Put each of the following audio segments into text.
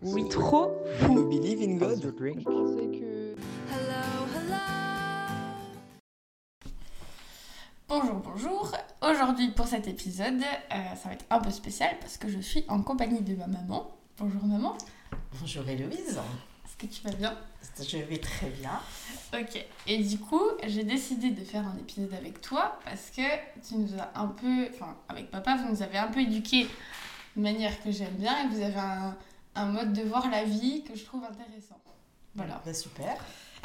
Oui, trop you believe in God? Je pensais que. Bonjour, bonjour. Aujourd'hui pour cet épisode, euh, ça va être un peu spécial parce que je suis en compagnie de ma maman. Bonjour maman, Bonjour Héloïse, est-ce que tu vas bien? Je vais très bien. Ok, et du coup j'ai décidé de faire un épisode avec toi parce que tu nous as un peu, enfin avec papa vous nous avez un peu éduqué de manière que j'aime bien et vous avez un, un mode de voir la vie que je trouve intéressant. Voilà. Bah, super.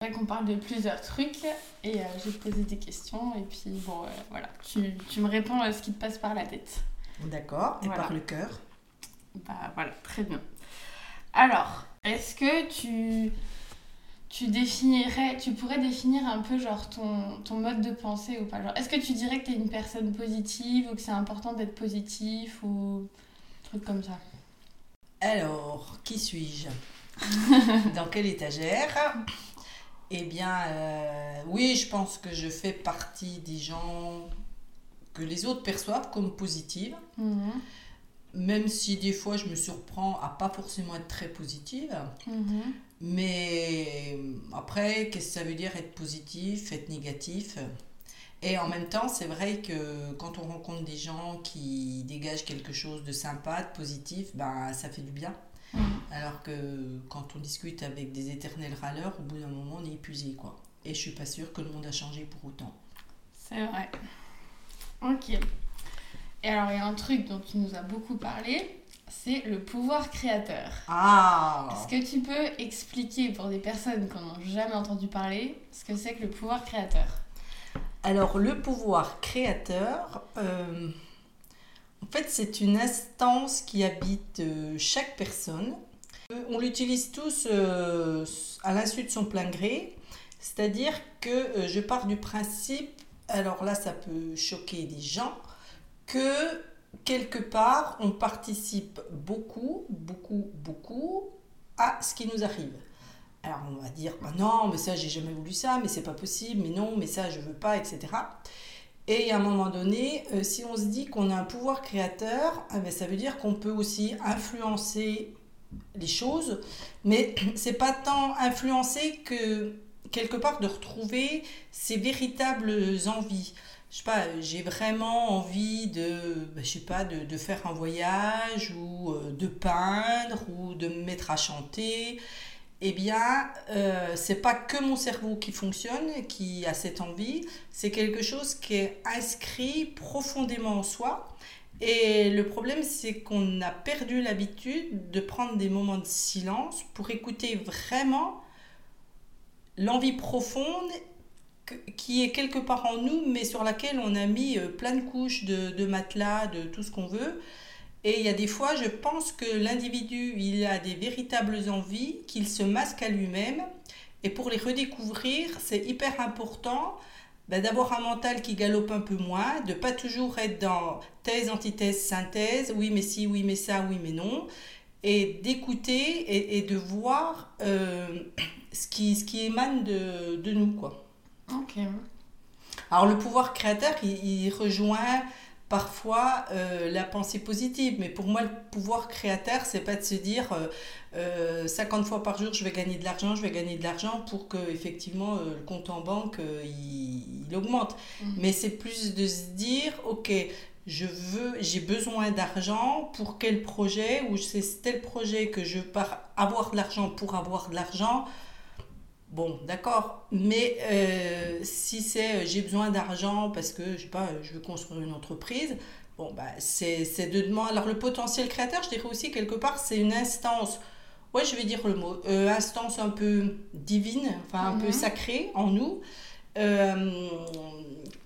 Vrai qu'on parle de plusieurs trucs et euh, je vais te poser des questions et puis bon euh, voilà, tu, tu me réponds à ce qui te passe par la tête. D'accord. Et Voilà. par le cœur Bah voilà, très bien. Alors, est-ce que tu, tu définirais, tu pourrais définir un peu genre ton, ton mode de pensée ou pas? Genre, Est-ce que tu dirais que tu es une personne positive ou que c'est important d'être positif ou truc comme ça? Alors, qui suis-je? Dans quelle étagère? Eh bien, euh, oui, je pense que je fais partie des gens que les autres perçoivent comme positives, Mhm, même si des fois je me surprends à pas forcément être très positive. mhm. Mais après, qu'est-ce que ça veut dire être positif, être négatif? Et en même temps, c'est vrai que quand on rencontre des gens qui dégagent quelque chose de sympa, de positif, ben, ça fait du bien. Mhm. Alors que quand on discute avec des éternels râleurs, au bout d'un moment, on est épuisé. quoi. Et je suis pas sûre que le monde a changé pour autant. C'est vrai. Ok. Et alors, il y a un truc dont tu nous as beaucoup parlé, c'est le pouvoir créateur. Ah Est-ce que tu peux expliquer pour des personnes qui n'en ont jamais entendu parler ce que c'est que le pouvoir créateur? Alors, le pouvoir créateur, euh, en fait, c'est une instance qui habite euh, chaque personne. Euh, on l'utilise tous à l'insu de son plein gré, c'est-à-dire que je pars du principe, alors là, ça peut choquer des gens, que quelque part, on participe beaucoup, beaucoup, beaucoup à ce qui nous arrive. Alors on va dire, bah non, mais ça j'ai jamais voulu ça, mais c'est pas possible, mais non, mais ça je veux pas, etc. Et à un moment donné, euh, si on se dit qu'on a un pouvoir créateur, ah ben, ça veut dire qu'on peut aussi influencer les choses, mais c'est pas tant influencer que quelque part de retrouver ses véritables envies. Je sais pas, j'ai vraiment envie de, ben, je de, de faire un voyage ou euh, de peindre ou de me mettre à chanter eh bien, euh, c'est pas que mon cerveau qui fonctionne, qui a cette envie, c'est quelque chose qui est inscrit profondément en soi. Et le problème, c'est qu'on a perdu l'habitude de prendre des moments de silence pour écouter vraiment l'envie profonde qui est quelque part en nous, mais sur laquelle on a mis euh, plein de couches de matelas, de tout ce qu'on veut. Et il y a des fois, je pense que l'individu, il a des véritables envies, qu'il se masque à lui-même. Et pour les redécouvrir, c'est hyper important ben, d'avoir un mental qui galope un peu moins, de pas toujours être dans thèse, antithèse, synthèse, oui mais si, oui mais ça, oui mais non, et d'écouter et, et de voir euh, ce, qui, ce qui émane de, de nous. quoi. Ok. Alors le pouvoir créateur, il, il rejoint parfois euh, la pensée positive, mais pour moi le pouvoir créateur, c'est pas de se dire euh, euh, 50 fois par jour je vais gagner de l'argent, je vais gagner de l'argent pour que effectivement euh, le compte en banque euh, il, il augmente. Mhm. Mais c'est plus de se dire ok je veux, j'ai besoin d'argent pour quel projet ou c'est tel projet que je pars avoir de l'argent pour avoir de l'argent. Bon, d'accord, mais euh, si c'est euh, j'ai besoin d'argent parce que je sais pas, je veux construire une entreprise, bon, bah, c'est de demander. Alors, le potentiel créateur, je dirais aussi quelque part, c'est une instance, ouais, je vais dire le mot, euh, instance un peu divine, enfin un peu Mhm. sacrée en nous, euh,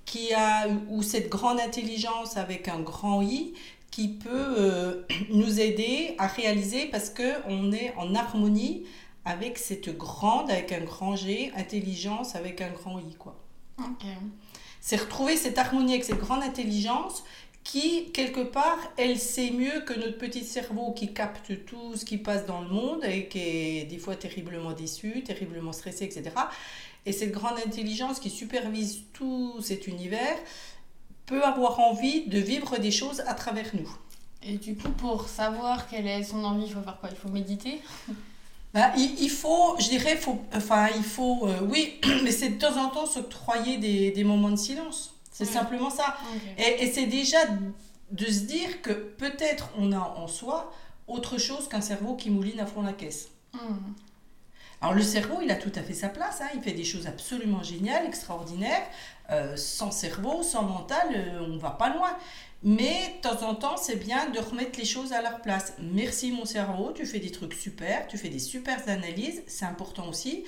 qui a, ou cette grande intelligence avec un grand I qui peut euh, nous aider à réaliser parce qu'on est en harmonie avec cette grande, avec un grand G, intelligence avec un grand I. Quoi. Ok. C'est retrouver cette harmonie avec cette grande intelligence qui, quelque part, elle sait mieux que notre petit cerveau qui capte tout ce qui passe dans le monde et qui est des fois terriblement déçu, terriblement stressé, etc. Et cette grande intelligence qui supervise tout cet univers peut avoir envie de vivre des choses à travers nous. Et du coup, pour savoir quelle est son envie, il faut faire quoi? Il faut méditer? Bah, il, il, faut, je dirais, faut, enfin, il faut, euh, oui, mais c'est de temps en temps s'octroyer des, des moments de silence. C'est simplement ça. Et, et c'est déjà de se dire que peut-être on a en soi autre chose qu'un cerveau qui mouline à fond la caisse. Hmm. Alors le cerveau, il a tout à fait sa place, hein. il fait des choses absolument géniales, extraordinaires. Euh, sans cerveau, sans mental, euh, on va pas loin. Mais de temps en temps, c'est bien de remettre les choses à leur place. Merci mon cerveau, tu fais des trucs super, tu fais des super analyses, c'est important aussi.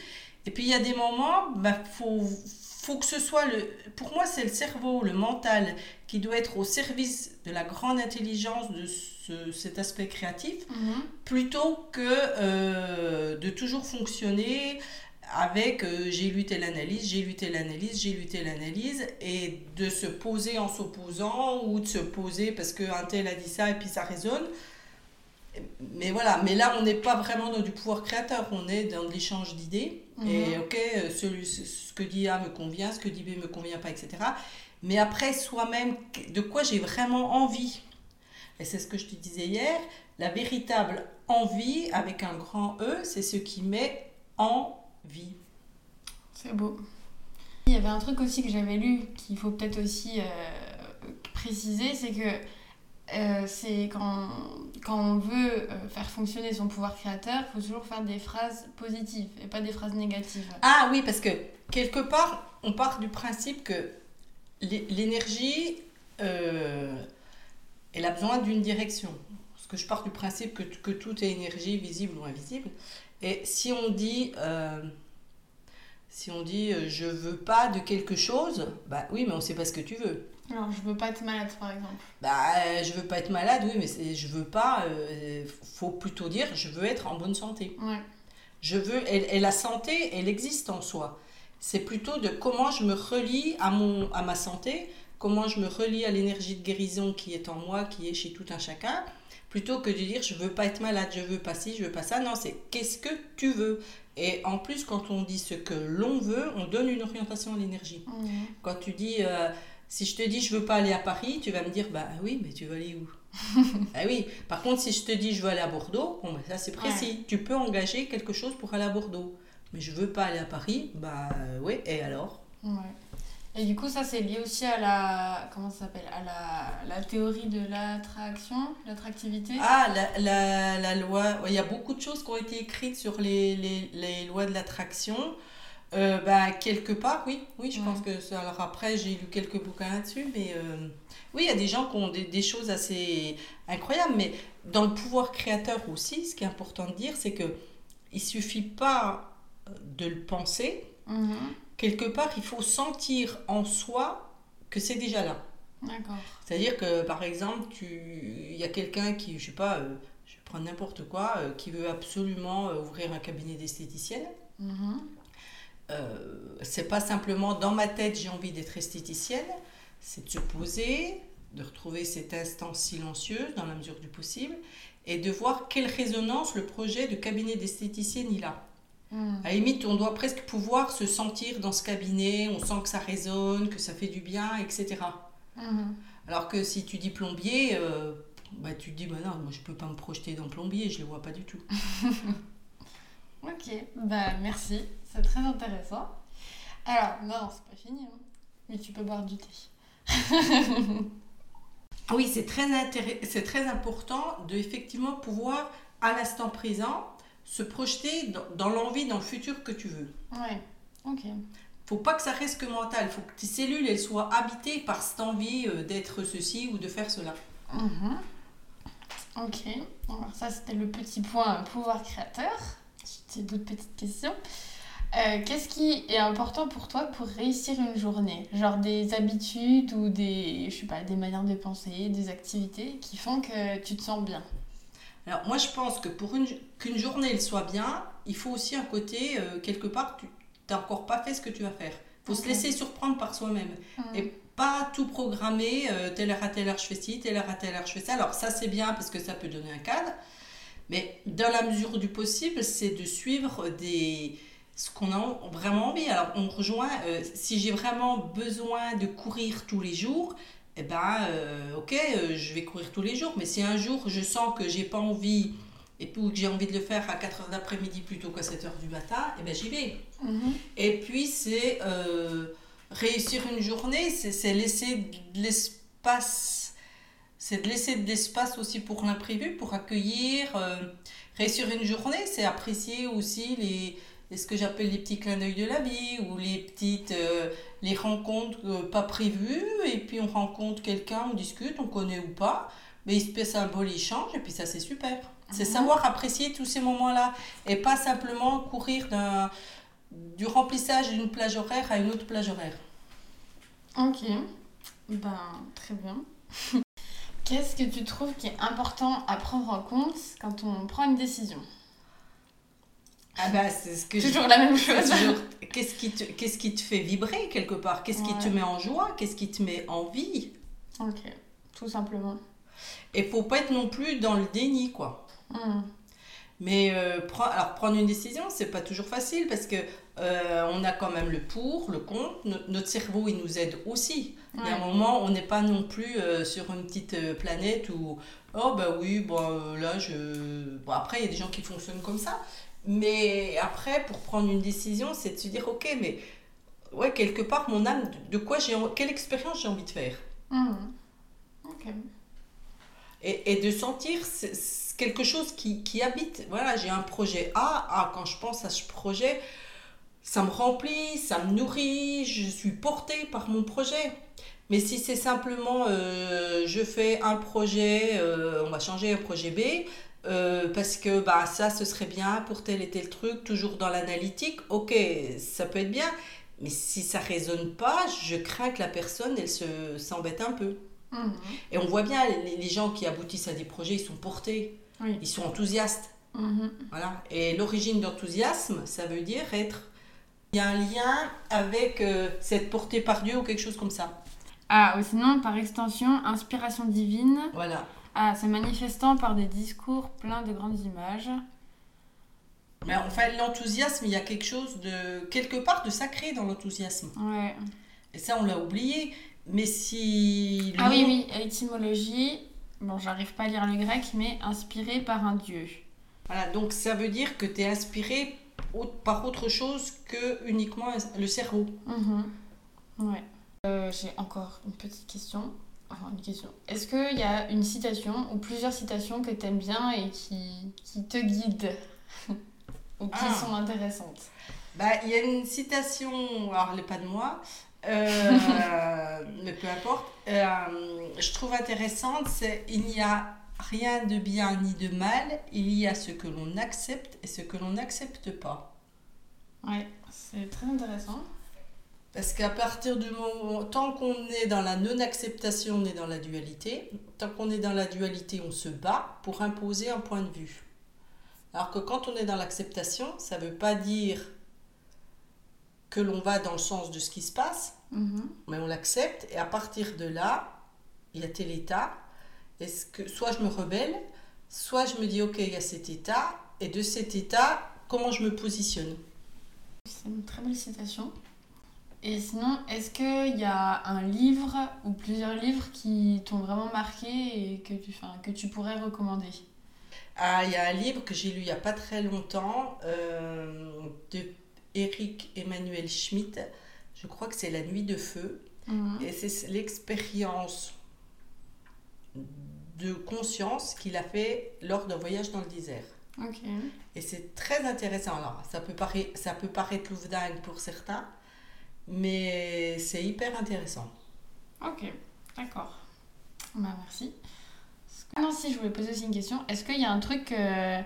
Et puis il y a des moments, bah, faut, faut que ce soit le. Pour moi, c'est le cerveau, le mental, qui doit être au service de la grande intelligence de ce- cet aspect créatif Mhm. plutôt que euh, de toujours fonctionner avec euh, j'ai lu telle analyse, j'ai lu telle analyse, j'ai lu telle analyse, et de se poser en s'opposant ou de se poser parce qu'un tel a dit ça et puis ça résonne. Mais voilà, mais là on n'est pas vraiment dans du pouvoir créateur, on est dans l'échange d'idées. Et Mhm. ok, euh, ce ce que dit A me convient, ce que dit B me convient pas, etc. Mais après, soi-même, de quoi j'ai vraiment envie? Et c'est ce que je te disais hier, la véritable envie, avec un grand E, c'est ce qui met en vie. C'est beau. Il y avait un truc aussi que j'avais lu qu'il faut peut-être aussi euh, préciser, c'est que euh, c'est quand, quand on veut euh, faire fonctionner son pouvoir créateur, il faut toujours faire des phrases positives et pas des phrases négatives. Ah oui, parce que quelque part, on part du principe que l'é- l'énergie, euh, elle a besoin d'une direction. Parce que je pars du principe que, que tout est énergie, visible ou invisible. Et si on dit, euh, si on dit euh, je veux pas de quelque chose, bah oui, mais on sait pas ce que tu veux. Alors, je veux pas être malade, par exemple. Bah, euh, je veux pas être malade, oui, mais c'est- je veux pas. euh, faut plutôt dire je veux être en bonne santé. Ouais. Je veux, et, et la santé, elle existe en soi. C'est plutôt de comment je me relie à, mon, à ma santé, comment je me relie à l'énergie de guérison qui est en moi, qui est chez tout un chacun, plutôt que de dire je veux pas être malade, je veux pas ci, je veux pas ça. Non, c'est qu'est-ce que tu veux. Et en plus, quand on dit ce que l'on veut, on donne une orientation à l'énergie. Mhm. Quand tu dis, euh, si je te dis je veux pas aller à Paris, tu vas me dire, bah oui, mais tu veux aller où? Ah oui, par contre, si je te dis je veux aller à Bordeaux, bon, bah, ça c'est précis. Tu peux engager quelque chose pour aller à Bordeaux. Mais je veux pas aller à Paris, bah oui, et alors? Ouais. Et du coup, ça, c'est lié aussi à la. Comment ça s'appelle À la, la théorie de l'attraction, l'attractivité. Ah, la, la, la loi, il y a beaucoup de choses qui ont été écrites sur les, les, les lois de l'attraction. Euh, bah, quelque part, oui, oui, je Ouais. pense que ça. Alors après, j'ai lu quelques bouquins là-dessus, mais euh, oui, il y a des gens qui ont des, des choses assez incroyables. Mais dans le pouvoir créateur aussi, ce qui est important de dire, c'est que il suffit pas de le penser. Mhm. Quelque part, il faut sentir en soi que c'est déjà là. D'accord. C'est-à-dire que, par exemple, il y a quelqu'un qui, je sais pas, euh, je vais prendre n'importe quoi, euh, qui veut absolument euh, ouvrir un cabinet d'esthéticienne. Euh, c'est pas simplement dans ma tête j'ai envie d'être esthéticienne, c'est de se poser, de retrouver cette instance silencieuse dans la mesure du possible et de voir quelle résonance le projet de cabinet d'esthéticienne il a. Mhm. À la limite, on doit presque pouvoir se sentir dans ce cabinet, on sent que ça résonne, que ça fait du bien, etc. Mhm. Alors que si tu dis plombier, euh, bah, tu te dis, bah non, moi je peux pas me projeter dans plombier, je le vois pas du tout. Ok, bah merci, c'est très intéressant. Alors, non, c'est pas fini, hein. mais tu peux boire du thé. Oui, c'est très, c'est très important de effectivement pouvoir, à l'instant présent, se projeter dans, dans l'envie, dans le futur que tu veux. Ouais, ok. Faut pas que ça reste que mental, faut que tes cellules elles soient habitées par cette envie euh, d'être ceci ou de faire cela. Mhm. Ok, alors ça c'était le petit point pouvoir créateur. J'ai d'autres petites questions. Euh, Qu'est-ce qui est important pour toi pour réussir une journée? Genre des habitudes ou des, je sais pas, des manières de penser, des activités qui font que tu te sens bien? Alors moi je pense que pour une, qu'une journée elle soit bien, il faut aussi un côté, euh, quelque part, tu n'as encore pas fait ce que tu vas faire. faut Ok. se laisser surprendre par soi-même. Et pas tout programmer, euh, telle heure à telle heure je fais ci, telle heure à telle heure je fais ça. Alors ça c'est bien parce que ça peut donner un cadre, mais dans la mesure du possible, c'est de suivre des ce qu'on a vraiment envie. Alors on rejoint, euh, si j'ai vraiment besoin de courir tous les jours, eh ben, euh, ok, euh, je vais courir tous les jours. Mais si un jour je sens que j'ai pas envie et puis que j'ai envie de le faire à 4 heures d'après-midi plutôt qu'à 7 heures du matin, eh ben, j'y vais. Mhm. Et puis, c'est euh, réussir une journée, c'est laisser de l'espace. C'est de laisser de l'espace aussi pour l'imprévu, pour accueillir. réussir une journée, c'est apprécier aussi les- ce que j'appelle les petits clins d'œil de la vie ou les petites euh, les rencontres euh, pas prévues. Et puis, on rencontre quelqu'un, on discute, on connaît ou pas. Mais il se passe un beau échange et puis ça, c'est super. C'est Mhm. savoir apprécier tous ces moments-là et pas simplement courir d'un du remplissage d'une plage horaire à une autre plage horaire. Ok, ben très bien. Qu'est-ce que tu trouves qui est important à prendre en compte quand on prend une décision? Ah bah c'est ce que je- Toujours la même chose. toujours- Qu'est-ce qui, te, qu'est-ce qui te fait vibrer quelque part? Qu'est-ce qui te met en joie? Qu'est-ce qui te met en vie? Ok, tout simplement. Et faut pas être non plus dans le déni quoi. Hmm. Mais euh, pre- alors prendre une décision, c'est pas toujours facile parce que euh, on a quand même le pour, le contre. No- notre cerveau, il nous aide aussi. Il y a un moment, on n'est pas non plus euh, sur une petite euh, planète où oh bah oui, bon là je. Bon après, il y a des gens qui fonctionnent comme ça. Mais après, pour prendre une décision, c'est de se dire ok, mais ouais quelque part mon âme, de quoi j'ai, quelle expérience j'ai envie de faire? Ok. et, et de sentir quelque chose qui, qui habite. Voilà, j'ai un projet A. Ah, quand je pense à ce projet, ça me remplit, ça me nourrit, je suis portée par mon projet. Mais si c'est simplement, euh, je fais un projet, euh, on va changer un projet B, euh, parce que bah, ça, ce serait bien pour tel et tel truc, toujours dans l'analytique, ok, ça peut être bien. Mais si ça résonne pas, je crains que la personne, elle se, s'embête un peu. Hmm. Et on voit bien, les, les gens qui aboutissent à des projets, ils sont portés, Oui. ils sont enthousiastes. Mhm. Voilà. Et l'origine d'enthousiasme, ça veut dire être. Il y a un lien avec euh, cette portée par Dieu ou quelque chose comme ça. Ah, ou sinon, par extension, inspiration divine. Voilà. Ah, se manifestant par des discours pleins de grandes images. Mais enfin, l'enthousiasme, il y a quelque chose de. quelque part de sacré dans l'enthousiasme. Ouais. Et ça, on l'a oublié. Mais si. Ah oui, oui, étymologie. Bon, j'arrive pas à lire le grec, mais inspiré par un dieu. Voilà, donc ça veut dire que tu es inspiré par autre chose que uniquement le cerveau. Mhm. Ouais. Euh, J'ai encore une petite question. Enfin, une question. Est-ce qu'il y a une citation ou plusieurs citations que t'aimes bien et qui, qui te guident Ou qui Ah. sont intéressantes? Bah, il y a une citation, alors elle n'est pas de moi, euh, mais peu importe, euh, je trouve intéressante, c'est « Il n'y a rien de bien ni de mal, il y a ce que l'on accepte et ce que l'on n'accepte pas. Ouais, c'est très intéressant. » Parce qu'à partir du moment, tant qu'on est dans la non-acceptation, on est dans la dualité. Tant qu'on est dans la dualité, on se bat pour imposer un point de vue. Alors que quand on est dans l'acceptation, ça ne veut pas dire que l'on va dans le sens de ce qui se passe, Mhm. mais on l'accepte et à partir de là, il y a tel état. Est-ce que soit je me rebelle, soit je me dis ok, il y a cet état et de cet état, comment je me positionne? C'est une très belle citation. Et sinon, est-ce qu'il y a un livre ou plusieurs livres qui t'ont vraiment marqué et que tu, enfin, que tu pourrais recommander? Ah, il y a un livre que j'ai lu il n'y a pas très longtemps euh, de Eric Emmanuel Schmitt. Je crois que c'est La Nuit de Feu. Mhm. Et c'est l'expérience de conscience qu'il a fait lors d'un voyage dans le désert. Ok. Et c'est très intéressant. Alors, ça peut, paraître, ça peut paraître louvdingue pour certains, mais c'est hyper intéressant. Ok, d'accord. Bah, merci. Ah non, si, je voulais poser aussi une question. Est-ce qu'il y a un truc, euh,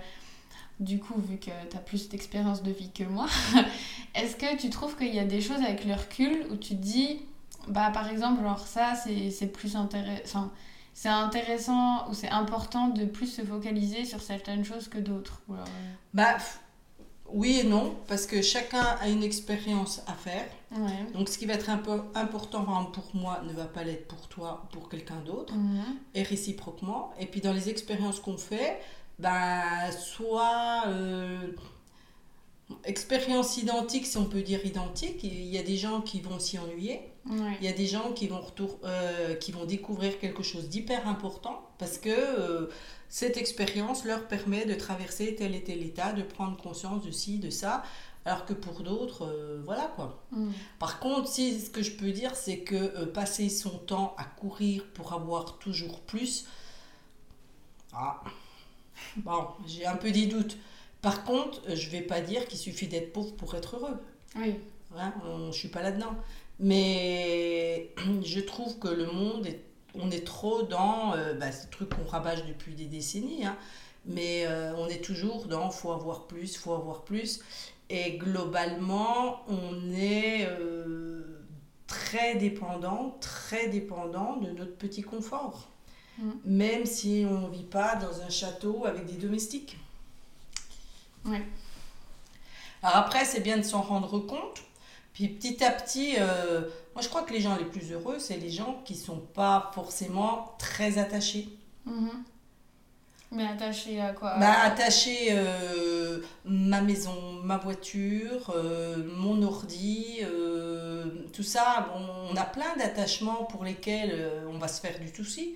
du coup, vu que tu as plus d'expérience de vie que moi, est-ce que tu trouves qu'il y a des choses avec le recul où tu te dis, bah par exemple, genre ça, c'est plus intéressant. C'est intéressant ou c'est important de plus se focaliser sur certaines choses que d'autres. ou alors, euh, Bah, oui et non, parce que chacun a une expérience à faire. Ouais. Donc, ce qui va être un peu important pour moi ne va pas l'être pour toi ou pour quelqu'un d'autre, Mhm. et réciproquement. Et puis, dans les expériences qu'on fait, ben, soit euh, expérience identique, si on peut dire identique, il y a des gens qui vont s'y ennuyer. Ouais. Il y a des gens qui vont, retour, euh, qui vont découvrir quelque chose d'hyper important parce que euh, cette expérience leur permet de traverser tel et tel état, de prendre conscience de ci, de ça, alors que pour d'autres, euh, voilà quoi. Mm. Par contre, si, ce que je peux dire, c'est que passer son temps à courir pour avoir toujours plus, ah, bon, j'ai un peu des doutes. Par contre, je vais pas dire qu'il suffit d'être pauvre pour être heureux. Oui. Hein, on- je suis pas là-dedans. Mais je trouve que le monde, est, on est trop dans euh, bah, ce truc qu'on rabâche depuis des décennies. hein. mais euh, on est toujours dans faut avoir plus, faut avoir plus. Et globalement, on est euh, très dépendant, très dépendant de notre petit confort. Mm. Même si on vit pas dans un château avec des domestiques. Ouais. Alors après, c'est bien de s'en rendre compte. Puis petit à petit, euh, moi je crois que les gens les plus heureux, c'est les gens qui sont pas forcément très attachés. Mhm. Mais attaché à quoi? Bah, attachés, euh, ma maison, ma voiture, euh, mon ordi, euh, tout ça. Bon, on a plein d'attachements pour lesquels on va se faire du souci.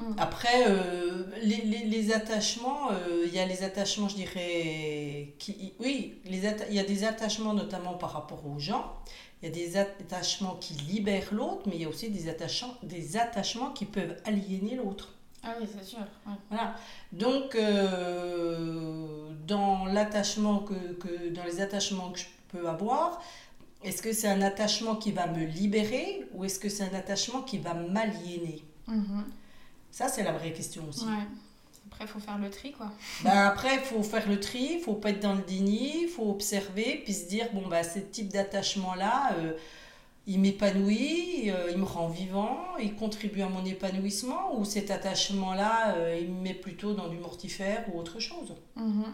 Mm. Après, euh, les, les, les attachements, euh, il y a les attachements, je dirais, qui, oui, il y a des attachements notamment par rapport aux gens, il y a des attachements qui libèrent l'autre, mais il y a aussi des attachements, des attachements qui peuvent aliéner l'autre. Ah oui, c'est sûr. ouais. Voilà. Donc, euh, dans l'attachement que, que, dans les attachements que je peux avoir, est-ce que c'est un attachement qui va me libérer ou est-ce que c'est un attachement qui va m'aliéner? Mhm. Ça, c'est la vraie question aussi. Ouais. Après, il faut faire le tri, quoi. Ben après, il faut faire le tri, il faut pas être dans le déni, il faut observer, puis se dire, bon, bah, ce type d'attachement-là, euh, il m'épanouit, euh, il me rend vivant, il contribue à mon épanouissement, ou cet attachement-là, euh, il me met plutôt dans du mortifère ou autre chose. Mhm.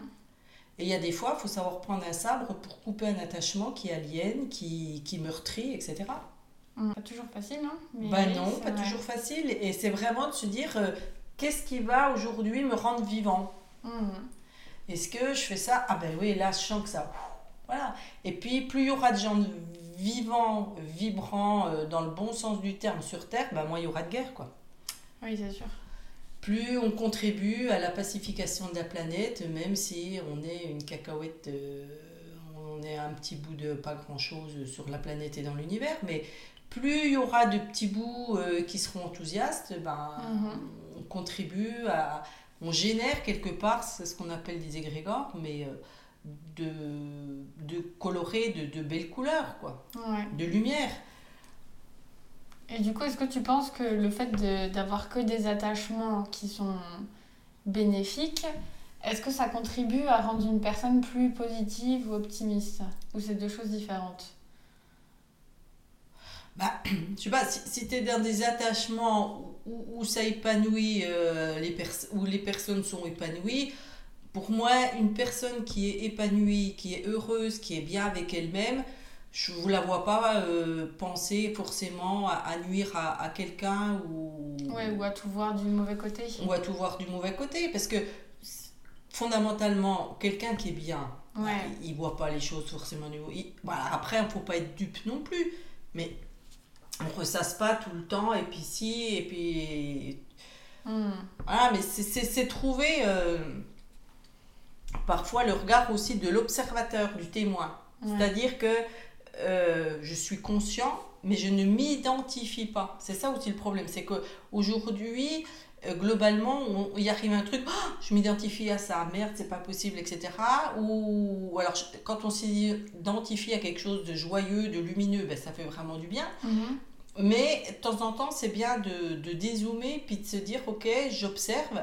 Et il y a des fois, il faut savoir prendre un sabre pour couper un attachement qui aliène, qui, qui meurtrit, etc. Mm. Pas toujours facile, non Mais Ben oui, non, pas vrai. toujours facile. Et c'est vraiment de se dire, euh, qu'est-ce qui va aujourd'hui me rendre vivant Mhm. Est-ce que je fais ça? Ah ben oui, là, je sens que ça... Voilà. Et puis, plus il y aura de gens vivants, vibrants, euh, dans le bon sens du terme sur Terre, ben moins il y aura de guerre, quoi. Oui, c'est sûr. Plus on contribue à la pacification de la planète, même si on est une cacahuète, euh, on est un petit bout de pas grand-chose sur la planète et dans l'univers, mais plus il y aura de petits bouts euh, qui seront enthousiastes, ben, Mhm. on contribue à... On génère quelque part, c'est ce qu'on appelle des égrégores, mais euh, de, de colorer de, de belles couleurs, quoi, Ouais. de lumière. Et du coup, est-ce que tu penses que le fait de- d'avoir que des attachements qui sont bénéfiques, est-ce que ça contribue à rendre une personne plus positive ou optimiste? Ou c'est deux choses différentes? Bah, je sais pas, si, si tu es dans des attachements où, où ça épanouit, euh, les où les personnes sont épanouies, pour moi, une personne qui est épanouie, qui est heureuse, qui est bien avec elle-même, je ne la vois pas euh, penser forcément à, à nuire à, à quelqu'un ou, Ouais, ou à tout voir du mauvais côté on va tout voir du mauvais côté. Parce que fondamentalement, quelqu'un qui est bien, Ouais. il ne voit pas les choses forcément du il- voilà, Après, il ne faut pas être dupe non plus. Mais on ressasse pas tout le temps, et puis si, et puis. Hmm. Voilà, mais c'est- trouver euh, parfois le regard aussi de l'observateur, du témoin. Ouais. C'est-à-dire que euh, je suis conscient, mais je ne m'identifie pas. C'est ça aussi le problème. C'est qu'aujourd'hui, euh, globalement, on- il arrive un truc, Ah, je m'identifie à ça, merde, c'est pas possible, etc. Ou, ou alors, quand on s'identifie à quelque chose de joyeux, de lumineux, ben, ça fait vraiment du bien. Mhm. Mais de temps en temps, c'est bien de, de dézoomer puis de se dire, ok, j'observe.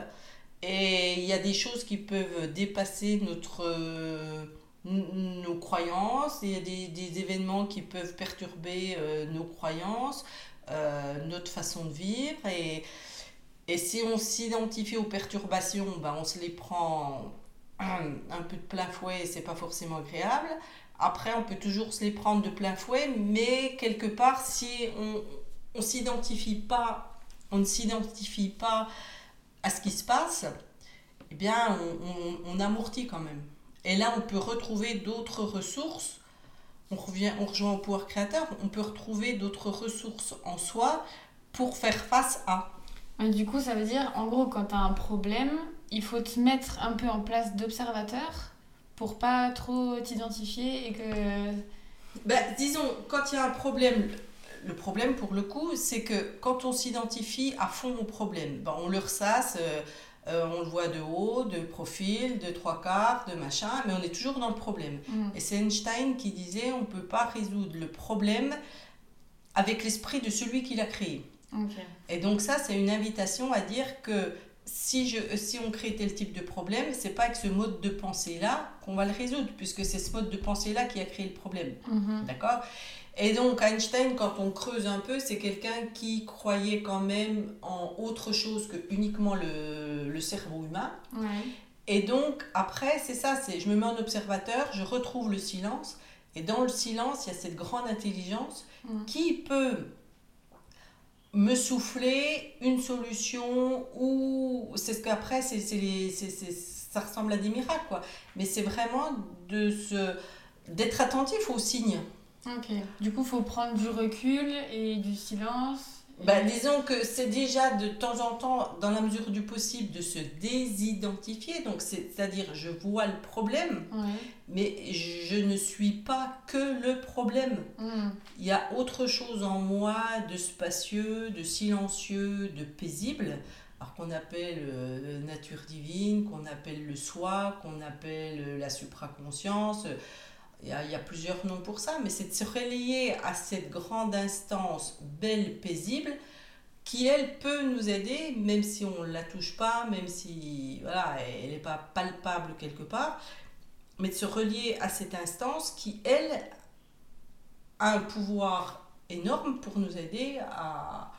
Et il y a des choses qui peuvent dépasser notre, euh, nos croyances. Il y a des, des événements qui peuvent perturber euh, nos croyances, euh, notre façon de vivre. Et, et si on s'identifie aux perturbations, ben on se les prend un, peu de plein fouet et c'est pas forcément agréable. Après, on peut toujours se les prendre de plein fouet, mais quelque part, si on on s'identifie pas, on ne s'identifie pas à ce qui se passe, eh bien, on, on, on amortit quand même. Et là, on peut retrouver d'autres ressources. on, revient, on rejoint au pouvoir créateur, on peut retrouver d'autres ressources en soi pour faire face à. Mais du coup, ça veut dire, en gros, quand tu as un problème, il faut te mettre un peu en place d'observateur pour pas trop t'identifier et que. Ben, disons, quand il y a un problème, le problème pour le coup, c'est que quand on s'identifie à fond au problème, ben, on le ressasse, euh, euh, on le voit de haut, de profil, de trois quarts, de machin, mais on est toujours dans le problème. Mm. Et c'est Einstein qui disait on ne peut pas résoudre le problème avec l'esprit de celui qui l'a créé. Et donc ça, c'est une invitation à dire que si, je, si on crée tel type de problème, c'est pas avec ce mode de pensée-là qu'on va le résoudre, puisque c'est ce mode de pensée-là qui a créé le problème. Mhm. D'accord? Et donc Einstein, quand on creuse un peu, c'est quelqu'un qui croyait quand même en autre chose que uniquement le, le cerveau humain. Ouais. Et donc après, c'est ça, c'est je me mets en observateur, je retrouve le silence, et dans le silence, il y a cette grande intelligence Mm. qui peut me souffler une solution ou c'est ce qu'après c'est ça ressemble à des miracles quoi mais c'est vraiment de se d'être attentif aux signes Ok. Du coup, faut prendre du recul et du silence. Bah, disons que c'est déjà de temps en temps dans la mesure du possible de se désidentifier donc c'est à dire je vois le problème Ouais. mais je ne suis pas que le problème Mm. Il y a autre chose en moi de spacieux, de silencieux, de paisible, alors qu'on appelle euh, nature divine, qu'on appelle le soi, qu'on appelle euh, la supraconscience. Il y, a, plusieurs noms pour ça, mais c'est de se relier à cette grande instance belle, paisible, qui elle peut nous aider, même si on ne la touche pas, même si voilà, elle n'est pas palpable quelque part, mais de se relier à cette instance qui, elle, a un pouvoir énorme pour nous aider à,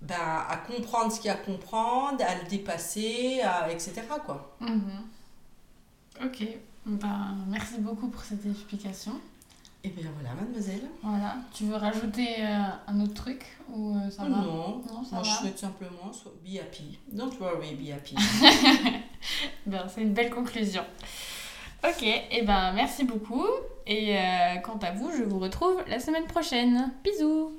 ben, à comprendre ce qu'il y a à comprendre, à le dépasser, etc. Quoi. Mhm. Ok. Ben, merci beaucoup pour cette explication. Et bien voilà, mademoiselle. Voilà. Tu veux rajouter euh, un autre truc ou euh, ça va? Non, Non, ça moi je souhaite simplement so- be happy. Don't worry, be happy. Ben, c'est une belle conclusion. Ok, et ben merci beaucoup. Et euh, quant à vous, je vous retrouve la semaine prochaine. Bisous